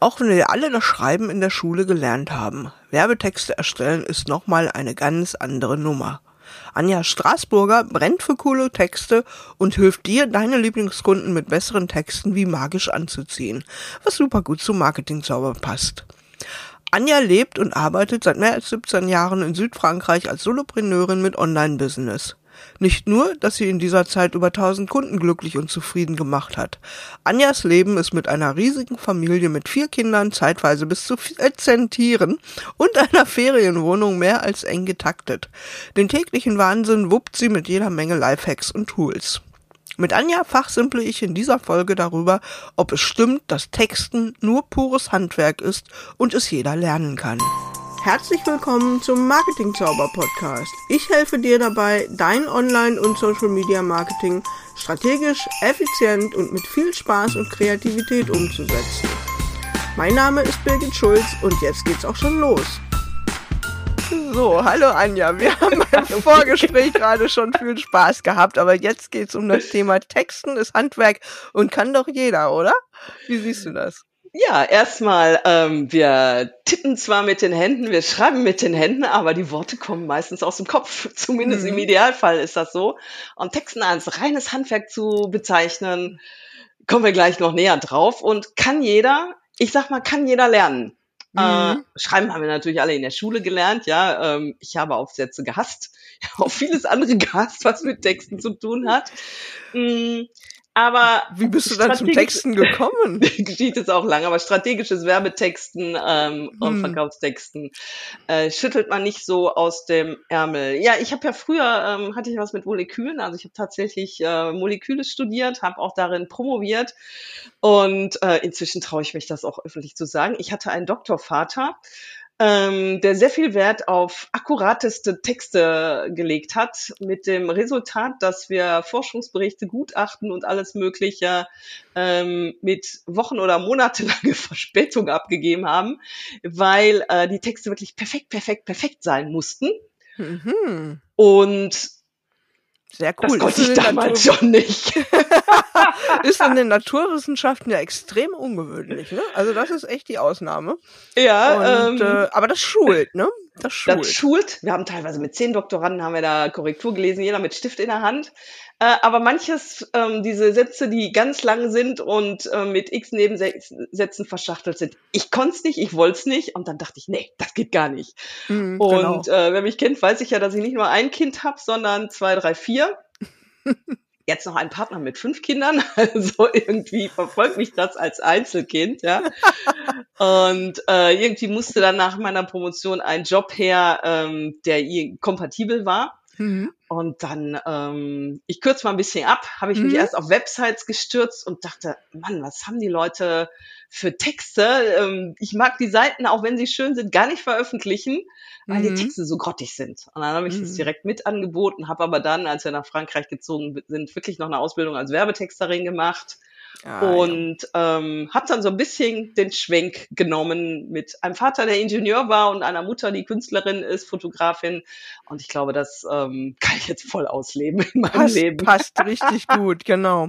Auch wenn wir alle das Schreiben in der Schule gelernt haben, Werbetexte erstellen ist nochmal eine ganz andere Nummer. Anja Straßburger brennt für coole Texte und hilft dir, deine Lieblingskunden mit besseren Texten wie magisch anzuziehen, was super gut zum Marketingzauber passt. Anja lebt und arbeitet seit mehr als 17 Jahren in Südfrankreich als Solopreneurin mit Online-Business. Nicht nur, dass sie in dieser Zeit über 1000 Kunden glücklich und zufrieden gemacht hat. Anjas Leben ist mit einer riesigen Familie mit vier Kindern, zeitweise bis zu 14 Tieren und einer Ferienwohnung mehr als eng getaktet. Den täglichen Wahnsinn wuppt sie mit jeder Menge Lifehacks und Tools. Mit Anja fachsimple ich in dieser Folge darüber, ob es stimmt, dass Texten nur pures Handwerk ist und es jeder lernen kann. Herzlich willkommen zum Marketing Zauber Podcast. Ich helfe dir dabei, dein Online- und Social Media Marketing strategisch, effizient und mit viel Spaß und Kreativität umzusetzen. Mein Name ist Birgit Schulz und jetzt geht's auch schon los. So, hallo Anja. Wir haben beim Vorgespräch gerade schon viel Spaß gehabt, aber jetzt geht's um das Thema Texten, ist Handwerk und kann doch jeder, oder? Wie siehst du das? Ja, erstmal, ähm, wir tippen zwar mit den Händen, wir schreiben mit den Händen, aber die Worte kommen meistens aus dem Kopf. Zumindest mhm. im Idealfall ist das so. Und Texten als reines Handwerk zu bezeichnen, kommen wir gleich noch näher drauf. Und kann jeder, ich sag mal, kann jeder lernen. Äh, mhm. Äh, schreiben haben wir natürlich alle in der Schule gelernt, ja. Ähm, ich habe Aufsätze gehasst, auch vieles andere gehasst, was mit Texten zu tun hat. Mhm. Aber wie bist du dann zum Texten gekommen? Geschieht es auch lange, aber strategisches Werbetexten ähm, hm. und Verkaufstexten äh, schüttelt man nicht so aus dem Ärmel. Ja, ich habe ja früher ähm, hatte ich was mit Molekülen, also ich habe tatsächlich äh, Moleküle studiert, habe auch darin promoviert und äh, inzwischen traue ich mich das auch öffentlich zu sagen. Ich hatte einen Doktorvater, ähm, der sehr viel Wert auf akkurateste Texte gelegt hat, mit dem Resultat, dass wir Forschungsberichte, Gutachten und alles Mögliche ähm, mit Wochen- oder monatelange Verspätung abgegeben haben, weil äh, die Texte wirklich perfekt, perfekt, perfekt sein mussten. Mhm. Und sehr cool. Das konnte ich damals Natur schon nicht. ist in den Naturwissenschaften ja extrem ungewöhnlich, ne? Also das ist echt die Ausnahme. Ja. Und, ähm, äh, aber das schult, ne? Das schult. Das schult. Wir haben teilweise mit zehn Doktoranden haben wir da Korrektur gelesen, jeder mit Stift in der Hand. Äh, aber manches, ähm, diese Sätze, die ganz lang sind und äh, mit x Nebensätzen verschachtelt sind, ich konnte es nicht, ich wollte es nicht. Und dann dachte ich, nee, das geht gar nicht. Mhm, und genau. äh, wer mich kennt, weiß ich ja, dass ich nicht nur ein Kind habe, sondern zwei, drei, vier. Jetzt noch ein Partner mit fünf Kindern, also irgendwie verfolgt mich das als Einzelkind, ja. Und äh, irgendwie musste dann nach meiner Promotion ein Job her, ähm, der kompatibel war. Mhm. Und dann, ähm, ich kürze mal ein bisschen ab, habe ich mhm. mich erst auf Websites gestürzt und dachte, Mann, was haben die Leute für Texte? Ähm, ich mag die Seiten, auch wenn sie schön sind, gar nicht veröffentlichen, weil mhm. die Texte so grottig sind. Und dann habe ich mhm. das direkt mit angeboten, habe aber dann, als wir nach Frankreich gezogen sind, wirklich noch eine Ausbildung als Werbetexterin gemacht Ah, und ja. ähm, habe dann so ein bisschen den Schwenk genommen mit einem Vater, der Ingenieur war und einer Mutter, die Künstlerin ist, Fotografin. Und ich glaube, das ähm, kann ich jetzt voll ausleben in meinem passt, Leben. Passt richtig gut, genau.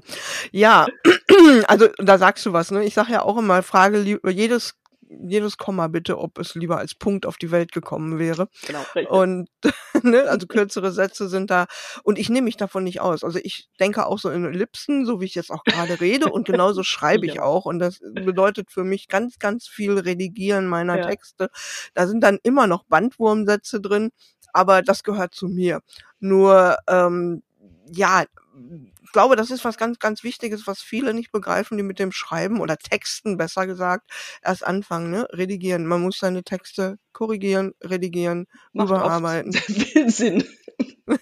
Ja, also da sagst du was. Ne? Ich sage ja auch immer, frage jedes jedes Komma bitte, ob es lieber als Punkt auf die Welt gekommen wäre. Genau, richtig. Und ne, also kürzere Sätze sind da und ich nehme mich davon nicht aus. Also ich denke auch so in Ellipsen, so wie ich jetzt auch gerade rede und genauso schreibe ich ja. auch und das bedeutet für mich ganz ganz viel Redigieren meiner ja. Texte. Da sind dann immer noch Bandwurmsätze drin, aber das gehört zu mir. Nur ähm, ja, ich glaube, das ist was ganz, ganz Wichtiges, was viele nicht begreifen, die mit dem Schreiben oder Texten, besser gesagt, erst anfangen, ne? Redigieren. Man muss seine Texte korrigieren, redigieren, Macht überarbeiten. Viel Sinn.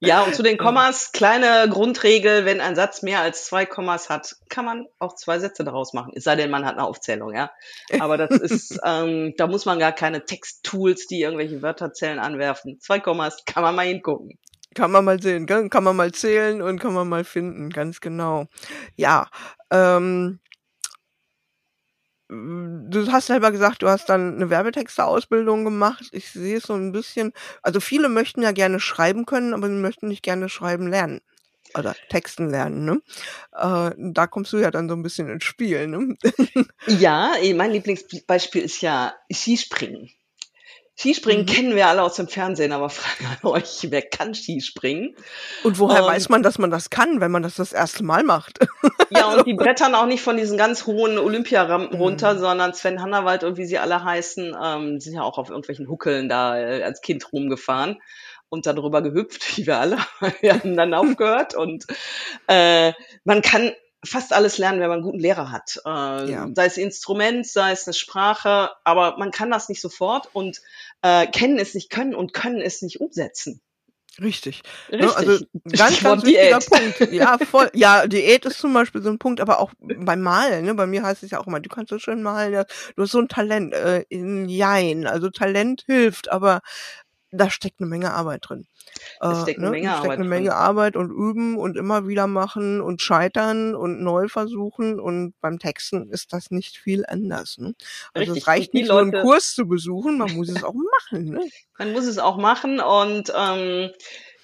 ja, und zu den Kommas, kleine Grundregel, wenn ein Satz mehr als zwei Kommas hat, kann man auch zwei Sätze daraus machen. Es sei denn, man hat eine Aufzählung, ja. Aber das ist, ähm, da muss man gar keine Texttools, die irgendwelche Wörterzählen anwerfen. Zwei Kommas kann man mal hingucken. Kann man mal sehen, kann, man mal zählen und kann man mal finden, ganz genau. Ja, ähm, du hast selber gesagt, du hast dann eine Werbetexter-Ausbildung gemacht. Ich sehe es so ein bisschen, also viele möchten ja gerne schreiben können, aber sie möchten nicht gerne schreiben lernen. oder Texten lernen, ne? Äh, da kommst du ja dann so ein bisschen ins Spiel, ne? ja, mein Lieblingsbeispiel ist ja Skispringen. Skispringen mhm. kennen wir alle aus dem Fernsehen, aber fragen an euch, wer kann Skispringen? Und woher und, weiß man, dass man das kann, wenn man das das erste Mal macht? ja, und die brettern auch nicht von diesen ganz hohen Olympiarampen mhm. runter, sondern Sven Hannawald und wie sie alle heißen, ähm, sind ja auch auf irgendwelchen Huckeln da äh, als Kind rumgefahren und darüber gehüpft, wie wir alle. wir haben dann aufgehört und äh, man kann fast alles lernen, wenn man einen guten Lehrer hat. Äh, ja. Sei es Instrument, sei es eine Sprache, aber man kann das nicht sofort und äh, kennen es nicht können und können es nicht umsetzen. Richtig. Ne, Richtig. Also ganz, ganz wichtiger Diät. Punkt. Ja, voll. Ja, Diät ist zum Beispiel so ein Punkt, aber auch beim Malen. Ne? Bei mir heißt es ja auch immer, du kannst so schön malen. Ja, du hast so ein Talent. Äh, in Jein. Also Talent hilft, aber da steckt eine Menge Arbeit drin. Da steckt eine äh, ne? Menge steckt Arbeit eine Menge. Arbeit und üben und immer wieder machen und scheitern und neu versuchen und beim Texten ist das nicht viel anders. Ne? Also Richtig. es reicht nicht Leute, nur einen Kurs zu besuchen, man muss es auch machen. Ne? Man muss es auch machen und ähm,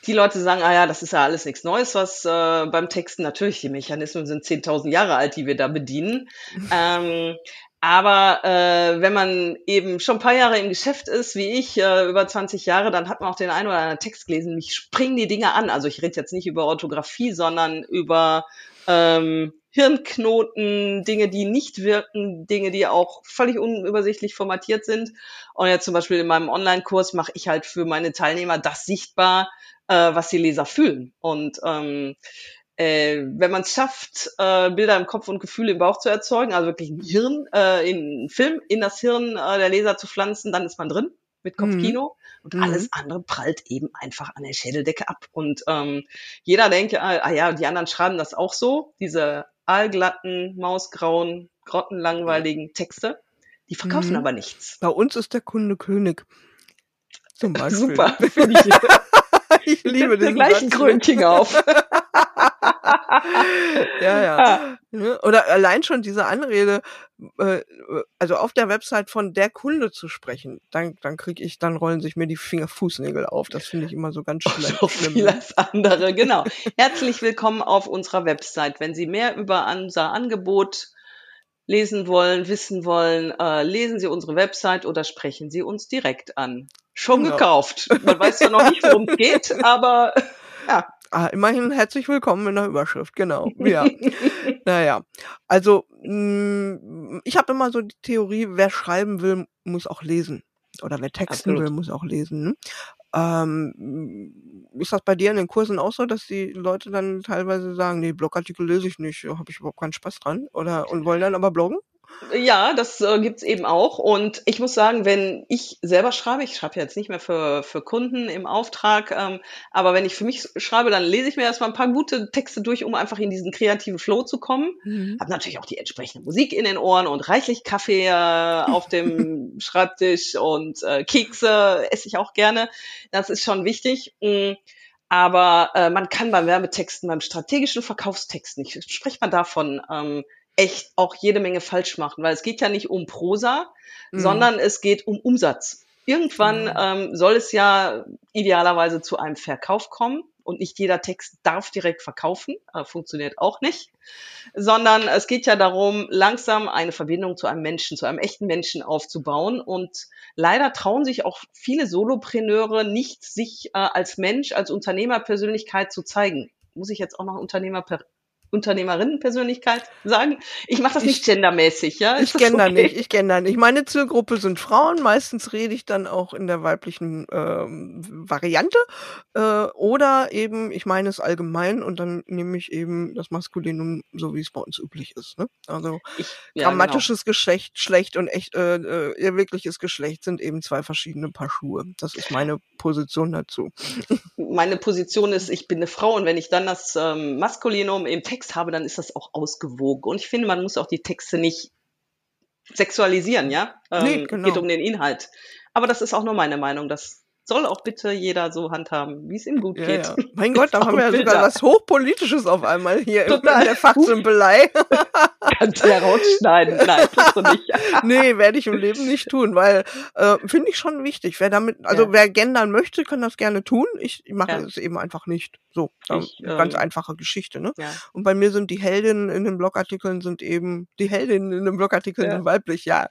die Leute sagen, ah ja, das ist ja alles nichts Neues, was äh, beim Texten natürlich, die Mechanismen sind 10.000 Jahre alt, die wir da bedienen. ähm, aber äh, wenn man eben schon ein paar Jahre im Geschäft ist, wie ich, äh, über 20 Jahre, dann hat man auch den einen oder anderen Text gelesen. Mich springen die Dinge an. Also ich rede jetzt nicht über Orthographie, sondern über ähm, Hirnknoten, Dinge, die nicht wirken, Dinge, die auch völlig unübersichtlich formatiert sind. Und jetzt zum Beispiel in meinem Online-Kurs mache ich halt für meine Teilnehmer das sichtbar, äh, was die Leser fühlen. Und ähm, äh, wenn man es schafft, äh, Bilder im Kopf und Gefühle im Bauch zu erzeugen, also wirklich ein Hirn, äh, in Film in das Hirn äh, der Leser zu pflanzen, dann ist man drin mit Kopfkino mhm. und alles mhm. andere prallt eben einfach an der Schädeldecke ab. Und ähm, jeder denkt, ah, ah ja, die anderen schreiben das auch so, diese allglatten, mausgrauen, grottenlangweiligen Texte, die verkaufen mhm. aber nichts. Bei uns ist der Kunde König. Zum Beispiel. Super, finde ich. liebe den gleichen Krönchen auf. ja, ja. Ah. Ne? Oder allein schon diese Anrede, äh, also auf der Website von der Kunde zu sprechen, dann, dann kriege ich, dann rollen sich mir die Finger Fußnägel auf. Das finde ich immer so ganz schlimm. So vieles andere, genau. Herzlich willkommen auf unserer Website. Wenn Sie mehr über unser Angebot lesen wollen, wissen wollen, äh, lesen Sie unsere Website oder sprechen Sie uns direkt an. Schon genau. gekauft. Man weiß ja noch nicht, worum es geht, aber ja. Ah, immerhin herzlich willkommen in der Überschrift, genau. Ja. naja, also mh, mm, ich habe immer so die Theorie, wer schreiben will, muss auch lesen. Oder wer texten Absolut. will, muss auch lesen. Ähm, ist das bei dir in den Kursen auch so, dass die Leute dann teilweise sagen, nee, Blogartikel lese ich nicht, habe ich überhaupt keinen Spaß dran? Oder und wollen dann aber bloggen? Ja, das äh, gibt's eben auch. Und ich muss sagen, wenn ich selber schreibe, ich schreibe jetzt nicht mehr für, für Kunden im Auftrag, ähm, aber wenn ich für mich schreibe, dann lese ich mir erstmal ein paar gute Texte durch, um einfach in diesen kreativen Flow zu kommen. Mhm. Hab natürlich auch die entsprechende Musik in den Ohren und reichlich Kaffee äh, auf dem Schreibtisch und äh, Kekse esse ich auch gerne. Das ist schon wichtig. Mhm. Aber äh, man kann beim Werbetexten, beim strategischen Verkaufstext nicht, spricht man davon, ähm, echt auch jede Menge falsch machen, weil es geht ja nicht um Prosa, mhm. sondern es geht um Umsatz. Irgendwann mhm. ähm, soll es ja idealerweise zu einem Verkauf kommen und nicht jeder Text darf direkt verkaufen, äh, funktioniert auch nicht, sondern es geht ja darum, langsam eine Verbindung zu einem Menschen, zu einem echten Menschen aufzubauen und leider trauen sich auch viele Solopreneure nicht, sich äh, als Mensch, als Unternehmerpersönlichkeit zu zeigen. Muss ich jetzt auch noch Unternehmer Unternehmerinnenpersönlichkeit sagen. Ich mache das ich, nicht gendermäßig, ja? Ist ich gender okay? nicht, ich gender nicht. Meine Zielgruppe sind Frauen. Meistens rede ich dann auch in der weiblichen ähm, Variante äh, oder eben, ich meine es allgemein und dann nehme ich eben das Maskulinum, so wie es bei uns üblich ist. Ne? Also ich, ja, grammatisches genau. Geschlecht, schlecht und echt äh, äh, wirkliches Geschlecht sind eben zwei verschiedene Paar Schuhe. Das ist meine Position dazu. Meine Position ist, ich bin eine Frau und wenn ich dann das ähm, Maskulinum im Text habe, dann ist das auch ausgewogen. Und ich finde, man muss auch die Texte nicht sexualisieren, ja? Ähm, nee, genau. Geht um den Inhalt. Aber das ist auch nur meine Meinung. Das soll auch bitte jeder so handhaben, wie es ihm gut geht. Ja, ja. Mein Gott, da haben wir ja sogar was Hochpolitisches auf einmal hier Total. in der Fachsimpelei. Kannst du ja rausschneiden. Nein, tust du nicht. nee, werde ich im Leben nicht tun, weil äh, finde ich schon wichtig. Wer damit, also ja. wer gendern möchte, kann das gerne tun. Ich, ich mache es eben einfach nicht. So, ich, ähm, ganz einfache Geschichte, ne? Ja. Und bei mir sind die Heldinnen in den Blogartikeln sind eben, die Heldinnen in den Blogartikeln sind weiblich, ja.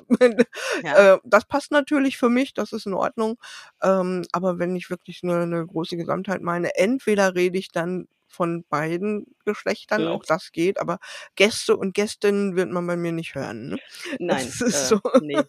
äh, das passt natürlich für mich, das ist in Ordnung. Ähm, aber wenn ich wirklich eine, eine große Gesamtheit meine, entweder rede ich dann von beiden Geschlechtern, mhm. auch das geht, aber Gäste und Gästinnen wird man bei mir nicht hören. Ne? Nein, äh, so. nee.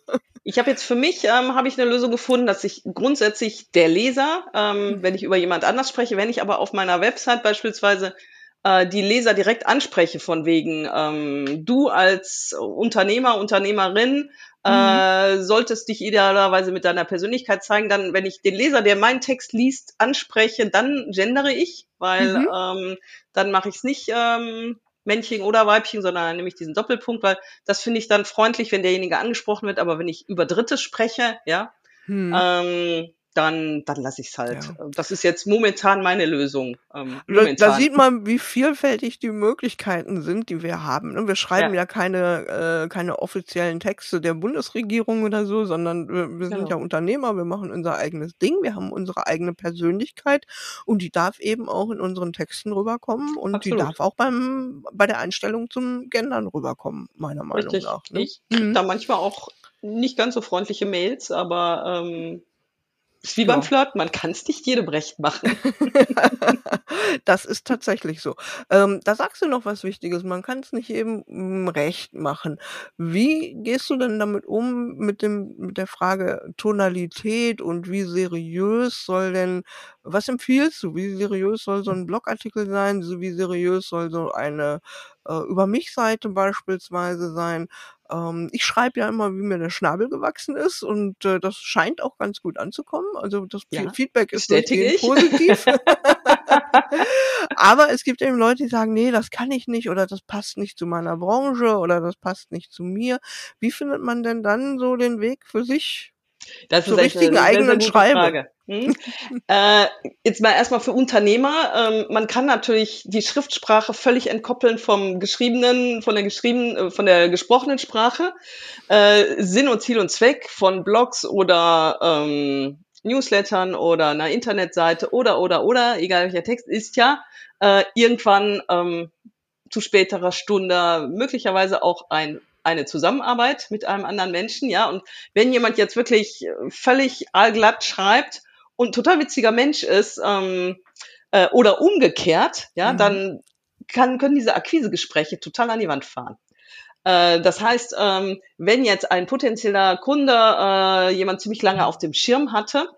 Ich habe jetzt für mich ähm, habe ich eine Lösung gefunden, dass ich grundsätzlich der Leser, ähm, mhm. wenn ich über jemand anders spreche, wenn ich aber auf meiner Website beispielsweise äh, die Leser direkt anspreche, von wegen ähm, du als Unternehmer, Unternehmerin mhm. äh, solltest dich idealerweise mit deiner Persönlichkeit zeigen. Dann, wenn ich den Leser, der meinen Text liest, anspreche, dann gendere ich, weil mhm. ähm, dann mache ich es nicht ähm, Männchen oder Weibchen, sondern dann nehme ich diesen Doppelpunkt, weil das finde ich dann freundlich, wenn derjenige angesprochen wird. Aber wenn ich über Dritte spreche, ja, hm. ähm, dann, dann lasse ich es halt. Ja. Das ist jetzt momentan meine Lösung. Ähm, momentan. Da, sieht man, wie vielfältig die Möglichkeiten sind, die wir haben. Ne? Wir schreiben ja, ja keine, äh, keine offiziellen Texte der Bundesregierung oder so, sondern wir, wir sind genau. ja Unternehmer, wir machen unser eigenes Ding, wir haben unsere eigene Persönlichkeit und die darf eben auch in unseren Texten rüberkommen und Absolut. die darf auch beim, bei der Einstellung zum Gendern rüberkommen, meiner Meinung Richtig. nach. Ne? Ich mhm. da manchmal auch nicht ganz so freundliche Mails, aber ähm, ist wie beim Flirt, man kann es nicht jedem recht machen. das ist tatsächlich so. Ähm, da sagst du noch was Wichtiges, man kann es nicht jedem mm, recht machen. Wie gehst du denn damit um mit dem mit der Frage Tonalität und wie seriös soll denn, was empfiehlst du? Wie seriös soll so ein Blogartikel sein? Wie seriös soll so eine äh, über mich Seite beispielsweise sein? Ähm, ich schreibe ja immer, wie mir der Schnabel gewachsen ist und äh, das scheint auch ganz gut anzukommen. Also das ja, Feedback ist positiv. Aber es gibt eben Leute, die sagen, nee, das kann ich nicht oder das passt nicht zu meiner Branche oder das passt nicht zu mir. Wie findet man denn dann so den Weg für sich das zur richtigen eine eigenen Schreibe? Hm? äh, jetzt mal erstmal für Unternehmer. Ähm, man kann natürlich die Schriftsprache völlig entkoppeln vom geschriebenen, von der geschriebenen, äh, von der gesprochenen Sprache. Äh, Sinn und Ziel und Zweck von Blogs oder ähm, Newslettern oder einer Internetseite oder oder oder, egal welcher Text, ist ja äh, irgendwann ähm, zu späterer Stunde möglicherweise auch ein eine Zusammenarbeit mit einem anderen Menschen, ja. Und wenn jemand jetzt wirklich völlig allglatt schreibt und total witziger Mensch ist ähm, äh, oder umgekehrt, ja, mhm. dann kann, können diese Akquisegespräche total an die Wand fahren. Äh, das heißt, ähm, wenn jetzt ein potenzieller Kunde äh, jemand ziemlich lange auf dem Schirm hatte,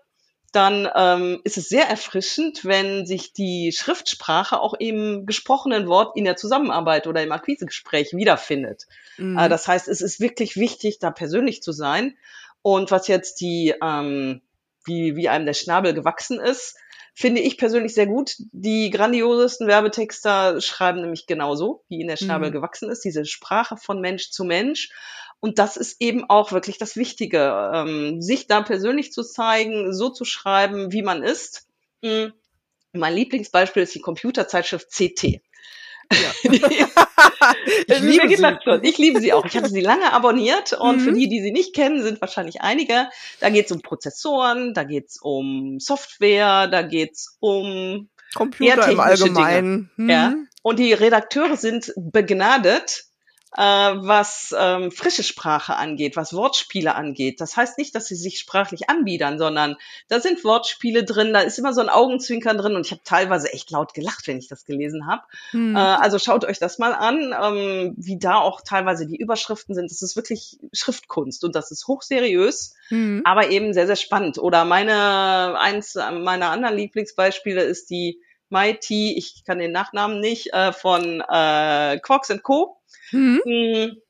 dann ähm, ist es sehr erfrischend, wenn sich die Schriftsprache auch im gesprochenen Wort in der Zusammenarbeit oder im Akquisegespräch wiederfindet. Mhm. Äh, das heißt, es ist wirklich wichtig, da persönlich zu sein. Und was jetzt die ähm, wie, wie einem der Schnabel gewachsen ist, finde ich persönlich sehr gut. Die grandiosesten Werbetexter schreiben nämlich genauso, wie ihnen der Schnabel mhm. gewachsen ist, diese Sprache von Mensch zu Mensch. Und das ist eben auch wirklich das Wichtige, ähm, sich da persönlich zu zeigen, so zu schreiben, wie man ist. Mhm. Mein Lieblingsbeispiel ist die Computerzeitschrift CT. Ja. ich, liebe sie. ich liebe sie auch. Ich hatte sie lange abonniert und mhm. für die, die sie nicht kennen, sind wahrscheinlich einige. Da geht es um Prozessoren, da geht es um Software, da geht es um Computer im Allgemeinen. Mhm. Ja. Und die Redakteure sind begnadet äh, was ähm, frische Sprache angeht, was Wortspiele angeht. Das heißt nicht, dass sie sich sprachlich anbiedern, sondern da sind Wortspiele drin, da ist immer so ein Augenzwinkern drin und ich habe teilweise echt laut gelacht, wenn ich das gelesen habe. Hm. Äh, also schaut euch das mal an, ähm, wie da auch teilweise die Überschriften sind. Das ist wirklich Schriftkunst und das ist hochseriös, hm. aber eben sehr, sehr spannend. Oder meine, eins meiner anderen Lieblingsbeispiele ist die Mighty, ich kann den Nachnamen nicht, äh, von äh, Quarks Co. Mhm. Hm,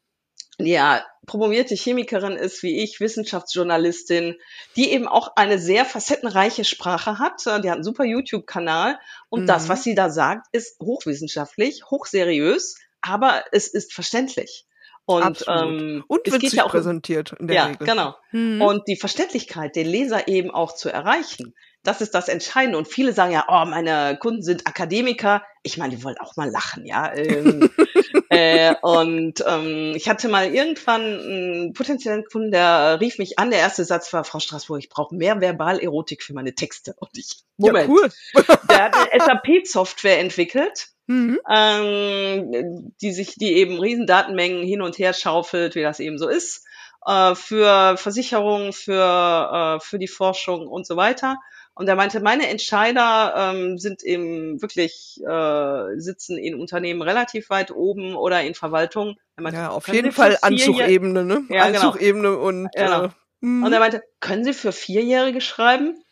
ja, promovierte Chemikerin ist wie ich, Wissenschaftsjournalistin, die eben auch eine sehr facettenreiche Sprache hat. Die hat einen super YouTube-Kanal und mhm. das, was sie da sagt, ist hochwissenschaftlich, hochseriös, aber es ist verständlich. Und, ähm, und es wird geht ja auch präsentiert in der ja, Regel. genau. Mhm. Und die Verständlichkeit, den Leser eben auch zu erreichen, das ist das Entscheidende. Und viele sagen ja, oh, meine Kunden sind Akademiker. Ich meine, die wollen auch mal lachen, ja. Ähm, äh, und ähm, ich hatte mal irgendwann einen potenziellen Kunden, der rief mich an. Der erste Satz war, Frau Straßburg, ich brauche mehr Verbalerotik für meine Texte. Und ich, Moment, Ja, cool. der hat eine SAP-Software entwickelt Mhm. ähm, die sich, die eben Riesendatenmengen hin und her schaufelt, wie das eben so ist, äh, für Versicherungen, für, äh, für die Forschung und so weiter. Und er meinte, meine Entscheider ähm, sind eben wirklich, äh, sitzen in Unternehmen relativ weit oben oder in Verwaltung. Er meinte, Ja, auf jeden Fall Anzugebene, ne? Ja, genau. Anzugebene und Genau. äh. Und er meinte, können Sie für Vierjährige schreiben?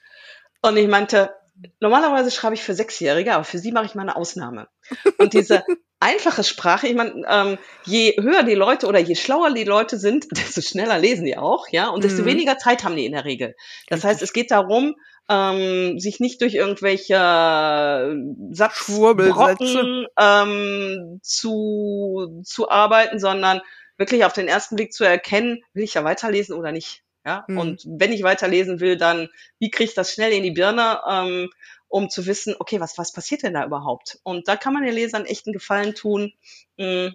Und ich meinte, normalerweise schreibe ich für Sechsjährige, aber für Sie mache ich mal eine Ausnahme. Und diese einfache Sprache, ich meine, ähm, je höher die Leute oder je schlauer die Leute sind, desto schneller lesen die auch, ja, und desto Mhm. weniger Zeit haben die in der Regel. Das heißt, es geht darum, ähm, sich nicht durch irgendwelche Satzbrocken ähm, zu, zu arbeiten, sondern wirklich auf den ersten Blick zu erkennen, will ich ja weiterlesen oder nicht. Ja? Mhm. Und wenn ich weiterlesen will, dann wie kriege ich das schnell in die Birne, ähm, um zu wissen, okay, was, was passiert denn da überhaupt? Und da kann man den Lesern echt einen Gefallen tun mh,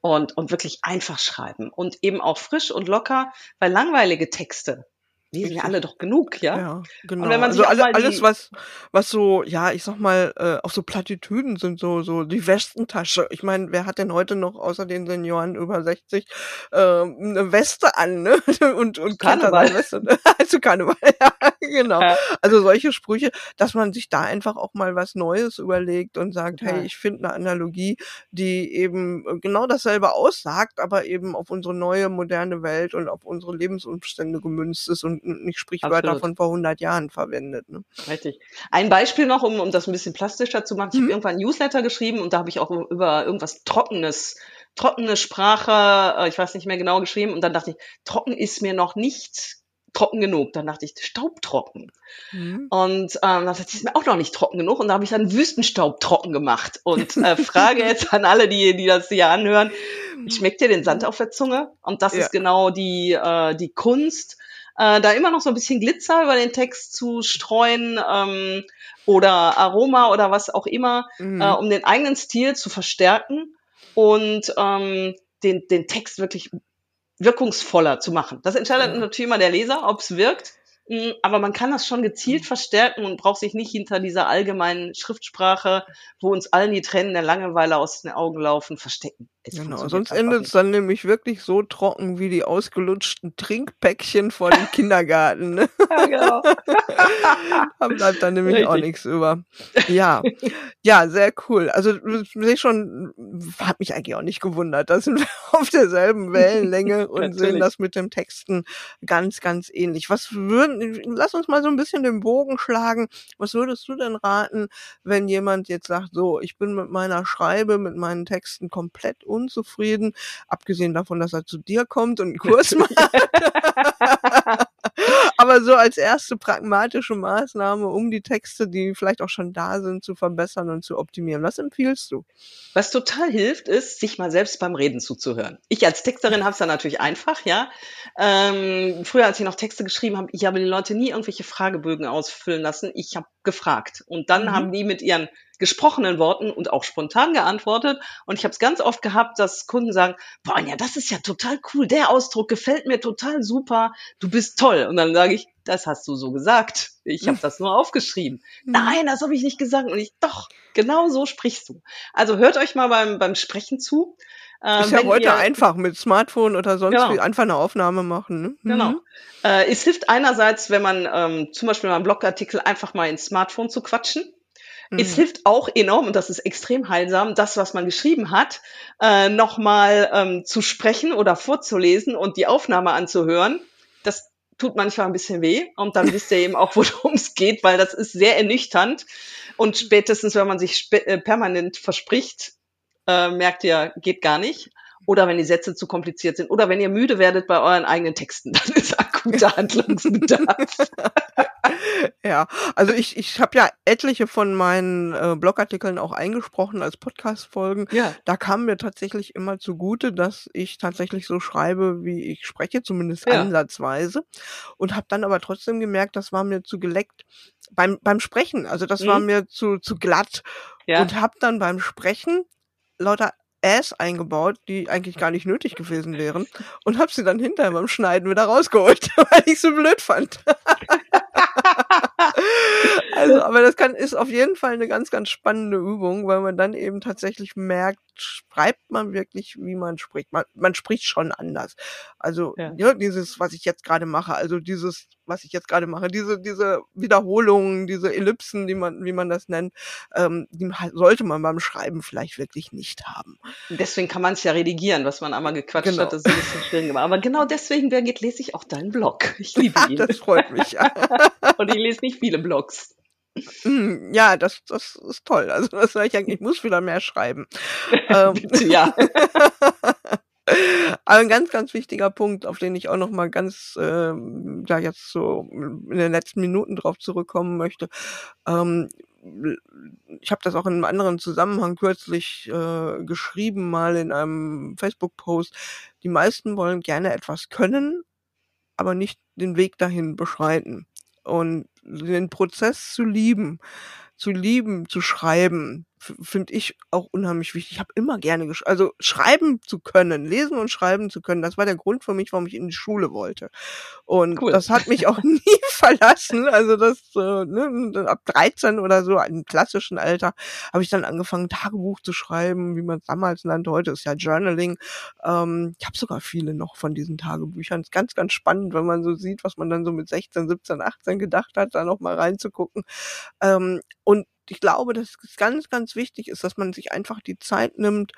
und, und wirklich einfach schreiben und eben auch frisch und locker, weil langweilige Texte lesen wir Richtig. alle doch genug, ja? Ja, genau. wenn man also alle, alles, was, was so, ja, ich sag mal, äh, auch so Plattitüden sind, so, so die Westentasche. Ich meine, wer hat denn heute noch außer den Senioren über 60 ähm, eine Weste an, ne? Und, und Karneval. Kanterweste. Zu Karneval, ja, genau. Ja. Also solche Sprüche, dass man sich da einfach auch mal was Neues überlegt und sagt, Total. hey, ich finde eine Analogie, die eben genau dasselbe aussagt, aber eben auf unsere neue, moderne Welt und auf unsere Lebensumstände gemünzt ist und nicht Sprichwörter Absolut. von vor 100 Jahren verwendet. Ne? Richtig. Ein Beispiel noch, um, um das ein bisschen plastischer zu machen. Ich Mhm. habe irgendwann ein Newsletter geschrieben und da habe ich auch über irgendwas Trockenes, trockene Sprache, äh, ich weiß nicht mehr genau geschrieben und dann dachte ich, trocken ist mir noch nicht trocken genug. Dann dachte ich, staubtrocken. Mhm. Und ähm, dann dachte ich, ist mir auch noch nicht trocken genug und da habe ich dann Wüstenstaub trocken gemacht. Und äh, frage jetzt an alle, die, die das hier anhören, schmeckt dir den Sand auf der Zunge? Und das Ja. ist genau die, äh, die Kunst, äh, da immer noch so ein bisschen Glitzer über den Text zu streuen ähm, oder Aroma oder was auch immer, Mhm. äh, um den eigenen Stil zu verstärken und ähm, den, den Text wirklich wirkungsvoller zu machen. Das entscheidet Ja. natürlich immer der Leser, ob es wirkt. Mm, Aber man kann das schon gezielt verstärken und braucht sich nicht hinter dieser allgemeinen Schriftsprache, wo uns allen die Tränen der Langeweile aus den Augen laufen, verstecken. Es Genau, sonst endet es dann nämlich wirklich so trocken wie die ausgelutschten Trinkpäckchen vor dem Kindergarten. Ne? Ja, genau. da bleibt dann nämlich auch Richtig. nichts über. Ja, ja, sehr cool. Also ich sehe schon, hat mich eigentlich auch nicht gewundert. Da sind wir auf derselben Wellenlänge und sehen das mit dem Texten ganz, ganz ähnlich. Was würden, lass uns mal so ein bisschen den Bogen schlagen. Was würdest du denn raten, wenn jemand jetzt sagt, so, ich bin mit meiner Schreibe, mit meinen Texten komplett unzufrieden, abgesehen davon, dass er zu dir kommt und einen Kurs macht. Aber so als erste pragmatische Maßnahme, um die Texte, die vielleicht auch schon da sind, zu verbessern und zu optimieren. Was empfiehlst du? Was total hilft, ist, sich mal selbst beim Reden zuzuhören. Ich als Texterin habe es dann natürlich einfach, ja. Ähm, früher, als ich noch Texte geschrieben habe, ich habe die Leute nie irgendwelche Fragebögen ausfüllen lassen. Ich habe gefragt. Und dann Mhm. haben die mit ihren gesprochenen Worten und auch spontan geantwortet. Und ich habe es ganz oft gehabt, dass Kunden sagen, boah, ja, das ist ja total cool. Der Ausdruck gefällt mir total super. Du bist toll. Und dann sage ich, das hast du so gesagt. Ich habe das nur aufgeschrieben. Nein, das habe ich nicht gesagt. Und ich, doch, genau so sprichst du. Also hört euch mal beim, beim Sprechen zu. Äh, Ist ja wenn heute ihr- einfach mit Smartphone oder sonst Genau. wie einfach eine Aufnahme machen. Ne? Genau. Mhm. Äh, es hilft einerseits, wenn man ähm, zum Beispiel mal einen Blogartikel einfach mal ins Smartphone zu quatschen. Es Mhm. hilft auch enorm, und das ist extrem heilsam, das, was man geschrieben hat, äh, nochmal ähm, zu sprechen oder vorzulesen und die Aufnahme anzuhören. Das tut manchmal ein bisschen weh und dann wisst ihr eben auch, worum es geht, weil das ist sehr ernüchternd. Und spätestens, wenn man sich äh, permanent verspricht, äh, merkt ihr, geht gar nicht. Oder wenn die Sätze zu kompliziert sind. Oder wenn ihr müde werdet bei euren eigenen Texten, dann ist akuter Handlungsbedarf. Ja, also ich, ich habe ja etliche von meinen äh, Blogartikeln auch eingesprochen als Podcast-Folgen. Ja. Da kam mir tatsächlich immer zugute, dass ich tatsächlich so schreibe, wie ich spreche, zumindest Ja. ansatzweise. Und habe dann aber trotzdem gemerkt, das war mir zu geleckt beim, beim Sprechen. Also das war Mhm. mir zu, zu glatt. Ja. Und habe dann beim Sprechen lauter Äs eingebaut, die eigentlich gar nicht nötig gewesen wären. Und habe sie dann hinterher beim Schneiden wieder rausgeholt, weil ich so blöd fand. Also, aber das kann, ist auf jeden Fall eine ganz, ganz spannende Übung, weil man dann eben tatsächlich merkt, schreibt man wirklich, wie man spricht. Man, man spricht schon anders. Also, Ja. ja. dieses, was ich jetzt gerade mache, also dieses, was ich jetzt gerade mache, diese, diese Wiederholungen, diese Ellipsen, die man, wie man das nennt, ähm, die sollte man beim Schreiben vielleicht wirklich nicht haben. Deswegen kann man es ja redigieren, was man einmal gequatscht Genau. hat, das ist ein bisschen schwierig gemacht. Aber genau deswegen, Birgit, lese ich auch deinen Blog. Ich liebe ihn. Das freut mich. Und ich lese nicht viele Blogs. Mm, ja, das, das ist toll. Also, das sage ich eigentlich, ich muss wieder mehr schreiben. ähm, Bitte, ja. Aber ein ganz, ganz wichtiger Punkt, auf den ich auch noch mal ganz ähm, da jetzt so in den letzten Minuten drauf zurückkommen möchte. Ähm, ich habe das auch in einem anderen Zusammenhang kürzlich äh, geschrieben, mal in einem Facebook-Post. Die meisten wollen gerne etwas können, aber nicht den Weg dahin beschreiten. Und den Prozess zu lieben, zu lieben, zu schreiben, finde ich auch unheimlich wichtig. Ich habe immer gerne gesch also schreiben zu können, lesen und schreiben zu können. Das war der Grund für mich, warum ich in die Schule wollte. Und Cool. das hat mich auch nie verlassen. Also das äh, ne, ab 13 oder so, im klassischen Alter, habe ich dann angefangen, Tagebuch zu schreiben, wie man es damals nannte. Heute ist ja Journaling. Ähm, ich habe sogar viele noch von diesen Tagebüchern. ist ganz, ganz spannend, wenn man so sieht, was man dann so mit 16, 17, 18 gedacht hat, da noch mal reinzugucken. Ähm, und ich glaube, dass es ganz, ganz wichtig ist, dass man sich einfach die Zeit nimmt,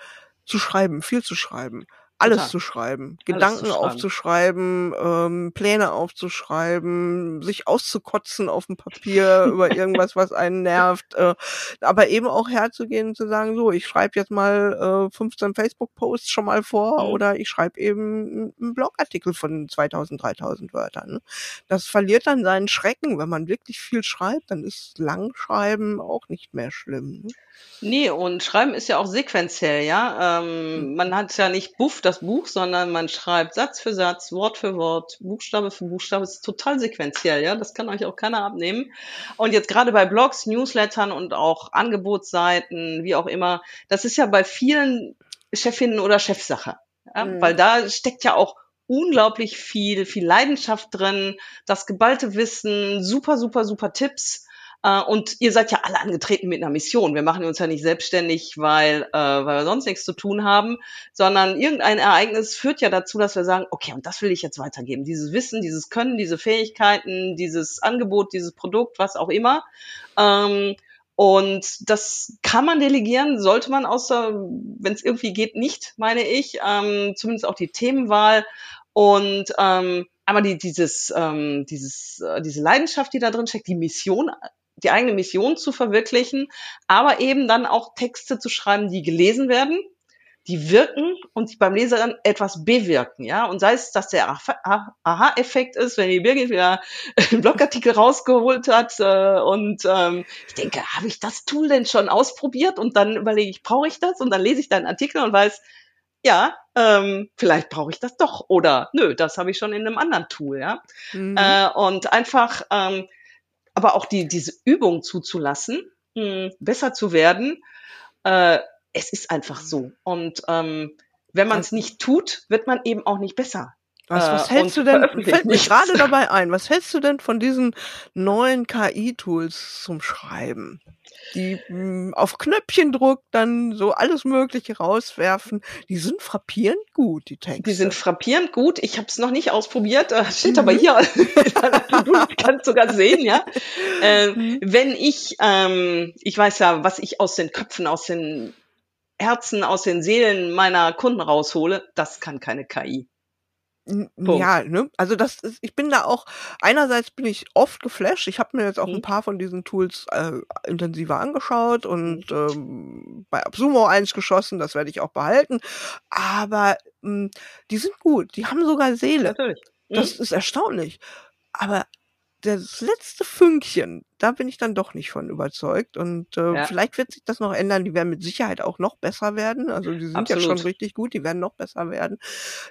zu schreiben, viel zu schreiben. Alles Total. zu schreiben, Alles Gedanken zu schreiben. aufzuschreiben, ähm, Pläne aufzuschreiben, sich auszukotzen auf dem Papier über irgendwas, was einen nervt, äh, aber eben auch herzugehen und zu sagen, so, ich schreibe jetzt mal äh, 15 Facebook-Posts schon mal vor Mhm. oder ich schreibe eben einen Blogartikel von 2000, 3000 Wörtern. Ne? Das verliert dann seinen Schrecken. Wenn man wirklich viel schreibt, dann ist Langschreiben auch nicht mehr schlimm. Ne? Nee, und Schreiben ist ja auch sequenziell, ja. Ähm, man hat ja nicht Buff das Buch, sondern man schreibt Satz für Satz, Wort für Wort, Buchstabe für Buchstabe. Es ist total sequenziell, ja. Das kann euch auch keiner abnehmen. Und jetzt gerade bei Blogs, Newslettern und auch Angebotsseiten, wie auch immer, das ist ja bei vielen Chefinnen oder Chefsache. Ja? Mhm. Weil da steckt ja auch unglaublich viel, viel Leidenschaft drin, das geballte Wissen, super, super, super Tipps. Äh, Und ihr seid ja alle angetreten mit einer Mission. Wir machen uns ja nicht selbstständig, weil, äh, weil wir sonst nichts zu tun haben, sondern irgendein Ereignis führt ja dazu, dass wir sagen, okay, und das will ich jetzt weitergeben. Dieses Wissen, dieses Können, diese Fähigkeiten, dieses Angebot, dieses Produkt, was auch immer. Ähm, und das kann man delegieren, sollte man außer, wenn es irgendwie geht, nicht, meine ich. Ähm, zumindest auch die Themenwahl. Und ähm, einmal die, dieses, ähm, dieses, äh, diese Leidenschaft, die da drin steckt, die Mission, die eigene Mission zu verwirklichen, aber eben dann auch Texte zu schreiben, die gelesen werden, die wirken und die beim Leser dann etwas bewirken, ja. Und sei es, dass der Aha- Aha-Effekt ist, wenn die Birgit wieder einen Blogartikel rausgeholt hat äh, und ähm, ich denke, habe ich das Tool denn schon ausprobiert? Und dann überlege ich, brauche ich das? Und dann lese ich deinen Artikel und weiß, ja, ähm, vielleicht brauche ich das doch. Oder nö, das habe ich schon in einem anderen Tool, ja. Mhm. Äh, und einfach, ähm, aber auch die, diese Übung zuzulassen, mh, besser zu werden, äh, es ist einfach so. Und ähm, wenn man es nicht tut, wird man eben auch nicht besser. Was, was äh, hältst du denn, fällt mir gerade dabei ein, was hältst du denn von diesen neuen KI-Tools zum Schreiben? Die mh, auf Knöpfchen druckt, dann so alles Mögliche rauswerfen. Die sind frappierend gut, die Texte. Die sind frappierend gut. Ich habe es noch nicht ausprobiert. Äh, steht Mhm. aber hier. du kannst sogar sehen, ja. Äh, Mhm. Wenn ich, ähm, ich weiß ja, was ich aus den Köpfen, aus den Herzen, aus den Seelen meiner Kunden raushole, das kann keine KI. Punkt. Ja, ne? Also das ist, ich bin da auch, einerseits bin ich oft geflasht. Ich habe mir jetzt auch Mhm. ein paar von diesen Tools äh, intensiver angeschaut und ähm, bei Absumo eins geschossen, das werde ich auch behalten. Aber mh, die sind gut, die haben sogar Seele. Natürlich. Mhm. Das ist erstaunlich. Aber das letzte Fünkchen, da bin ich dann doch nicht von überzeugt. Und äh, ja. vielleicht wird sich das noch ändern. Die werden mit Sicherheit auch noch besser werden. Also die sind Absolut. ja schon richtig gut, die werden noch besser werden.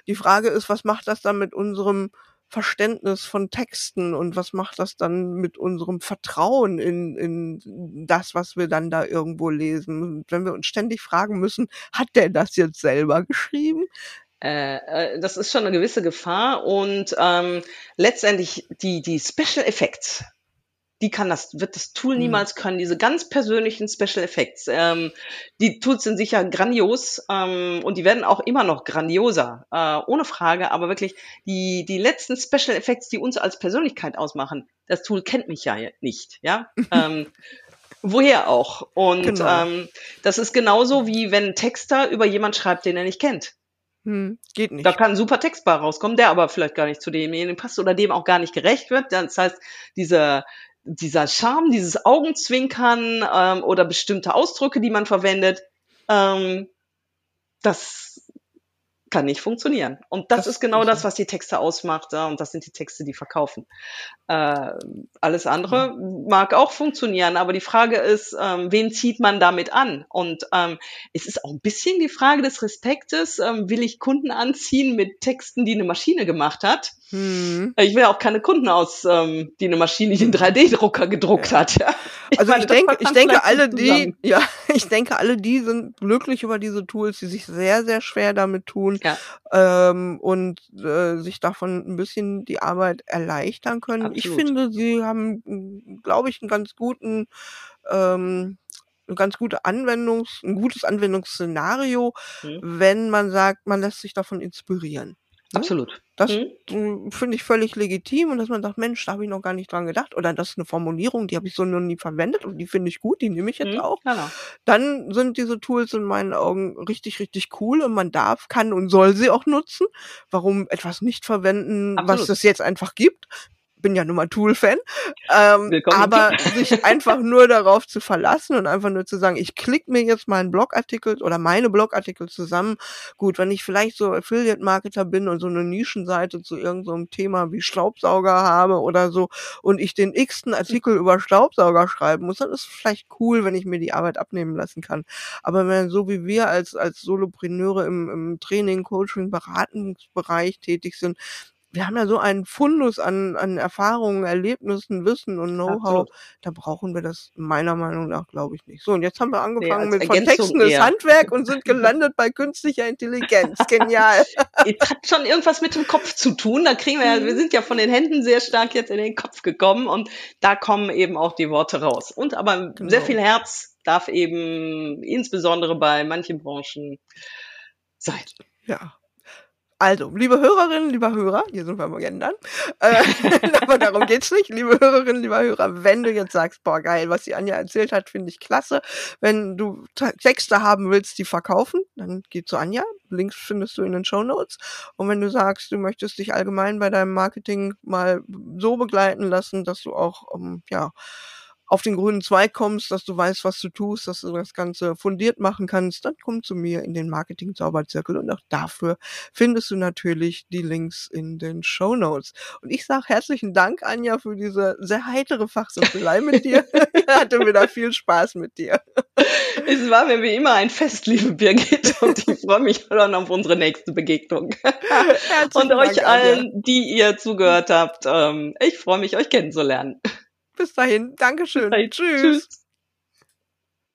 Die Frage ist, was macht das dann mit unserem Verständnis von Texten und was macht das dann mit unserem Vertrauen in, in das, was wir dann da irgendwo lesen? Und wenn wir uns ständig fragen müssen, hat der das jetzt selber geschrieben? Äh, äh, das ist schon eine gewisse Gefahr und ähm, letztendlich die, die Special Effects, die kann das, wird das Tool mhm. niemals können, diese ganz persönlichen Special Effects. Ähm, die Tools sind sicher grandios ähm, und die werden auch immer noch grandioser, äh, ohne Frage, aber wirklich die, die letzten Special Effects, die uns als Persönlichkeit ausmachen, das Tool kennt mich ja nicht, ja. ähm, woher auch? Und genau. ähm, das ist genauso wie wenn ein Texter über jemand schreibt, den er nicht kennt. Hm, geht nicht. Da kann ein super Textbar rauskommen, der aber vielleicht gar nicht zu demjenigen passt oder dem auch gar nicht gerecht wird. Das heißt, diese, dieser Charme, dieses Augenzwinkern ähm, oder bestimmte Ausdrücke, die man verwendet, ähm, das kann nicht funktionieren. Und das, das ist genau das, was die Texte ausmacht. Ja, und das sind die Texte, die verkaufen. Äh, alles andere mhm. mag auch funktionieren, aber die Frage ist, ähm, wen zieht man damit an? Und ähm, es ist auch ein bisschen die Frage des Respektes. Ähm, will ich Kunden anziehen mit Texten, die eine Maschine gemacht hat? Hm. Ich will auch keine Kunden aus, ähm, die eine Maschine, die einen 3D-Drucker gedruckt ja. hat. Ja. Ich also meine, ich denke, ich denke alle die, ja, ich denke alle die sind glücklich über diese Tools, die sich sehr, sehr schwer damit tun ja. ähm, und äh, sich davon ein bisschen die Arbeit erleichtern können. Absolut. Ich finde, sie haben, glaube ich, einen ganz guten ähm, eine ganz gute Anwendungs, ein gutes Anwendungsszenario, mhm. wenn man sagt, man lässt sich davon inspirieren. Ne? Absolut. Das mhm. finde ich völlig legitim und dass man sagt, Mensch, da habe ich noch gar nicht dran gedacht. Oder das ist eine Formulierung, die habe ich so noch nie verwendet und die finde ich gut, die nehme ich jetzt mhm, auch. Genau. Dann sind diese Tools in meinen Augen richtig, richtig cool und man darf, kann und soll sie auch nutzen. Warum etwas nicht verwenden, Absolut. was es jetzt einfach gibt? Bin ja nun mal Tool-Fan, ähm, aber sich einfach nur darauf zu verlassen und einfach nur zu sagen, ich klicke mir jetzt meinen Blogartikel oder meine Blogartikel zusammen. Gut, wenn ich vielleicht so Affiliate-Marketer bin und so eine Nischenseite zu irgendeinem so Thema wie Staubsauger habe oder so und ich den x-ten Artikel über Staubsauger schreiben muss, dann ist es vielleicht cool, wenn ich mir die Arbeit abnehmen lassen kann. Aber wenn so wie wir als, als Solopreneure im, im Training, Coaching, Beratungsbereich tätig sind, wir haben ja so einen Fundus an, an Erfahrungen, Erlebnissen, Wissen und Know-how. Da brauchen wir das meiner Meinung nach, glaube ich, nicht. So, und jetzt haben wir angefangen nee, mit von Texten des Handwerk und sind gelandet bei künstlicher Intelligenz. Genial. Es hat schon irgendwas mit dem Kopf zu tun. Da kriegen wir ja, wir mhm. sind ja von den Händen sehr stark jetzt in den Kopf gekommen und da kommen eben auch die Worte raus. Und aber genau. sehr viel Herz darf eben insbesondere bei manchen Branchen sein. Ja, also, liebe Hörerinnen, lieber Hörer, hier sind wir mal gendern, äh, aber darum geht's nicht, liebe Hörerinnen, lieber Hörer, wenn du jetzt sagst, boah, geil, was die Anja erzählt hat, finde ich klasse. Wenn du Texte haben willst, die verkaufen, dann geh zu Anja. Links findest du in den Show Notes. Und wenn du sagst, du möchtest dich allgemein bei deinem Marketing mal so begleiten lassen, dass du auch, um, ähm, ja, auf den grünen Zweig kommst, dass du weißt, was du tust, dass du das Ganze fundiert machen kannst, dann komm zu mir in den Marketing-Zauberzirkel und auch dafür findest du natürlich die Links in den Show Notes. Und ich sage herzlichen Dank, Anja, für diese sehr heitere Fachsimpelei mit dir. Hatte mir da viel Spaß mit dir. Es war mir wie immer ein Fest, liebe Birgit, und ich freue mich dann auf unsere nächste Begegnung. und euch Dank, allen, die ihr zugehört habt, ähm, ich freue mich, euch kennenzulernen. Bis dahin. Dankeschön. Bis dahin. Tschüss. Tschüss.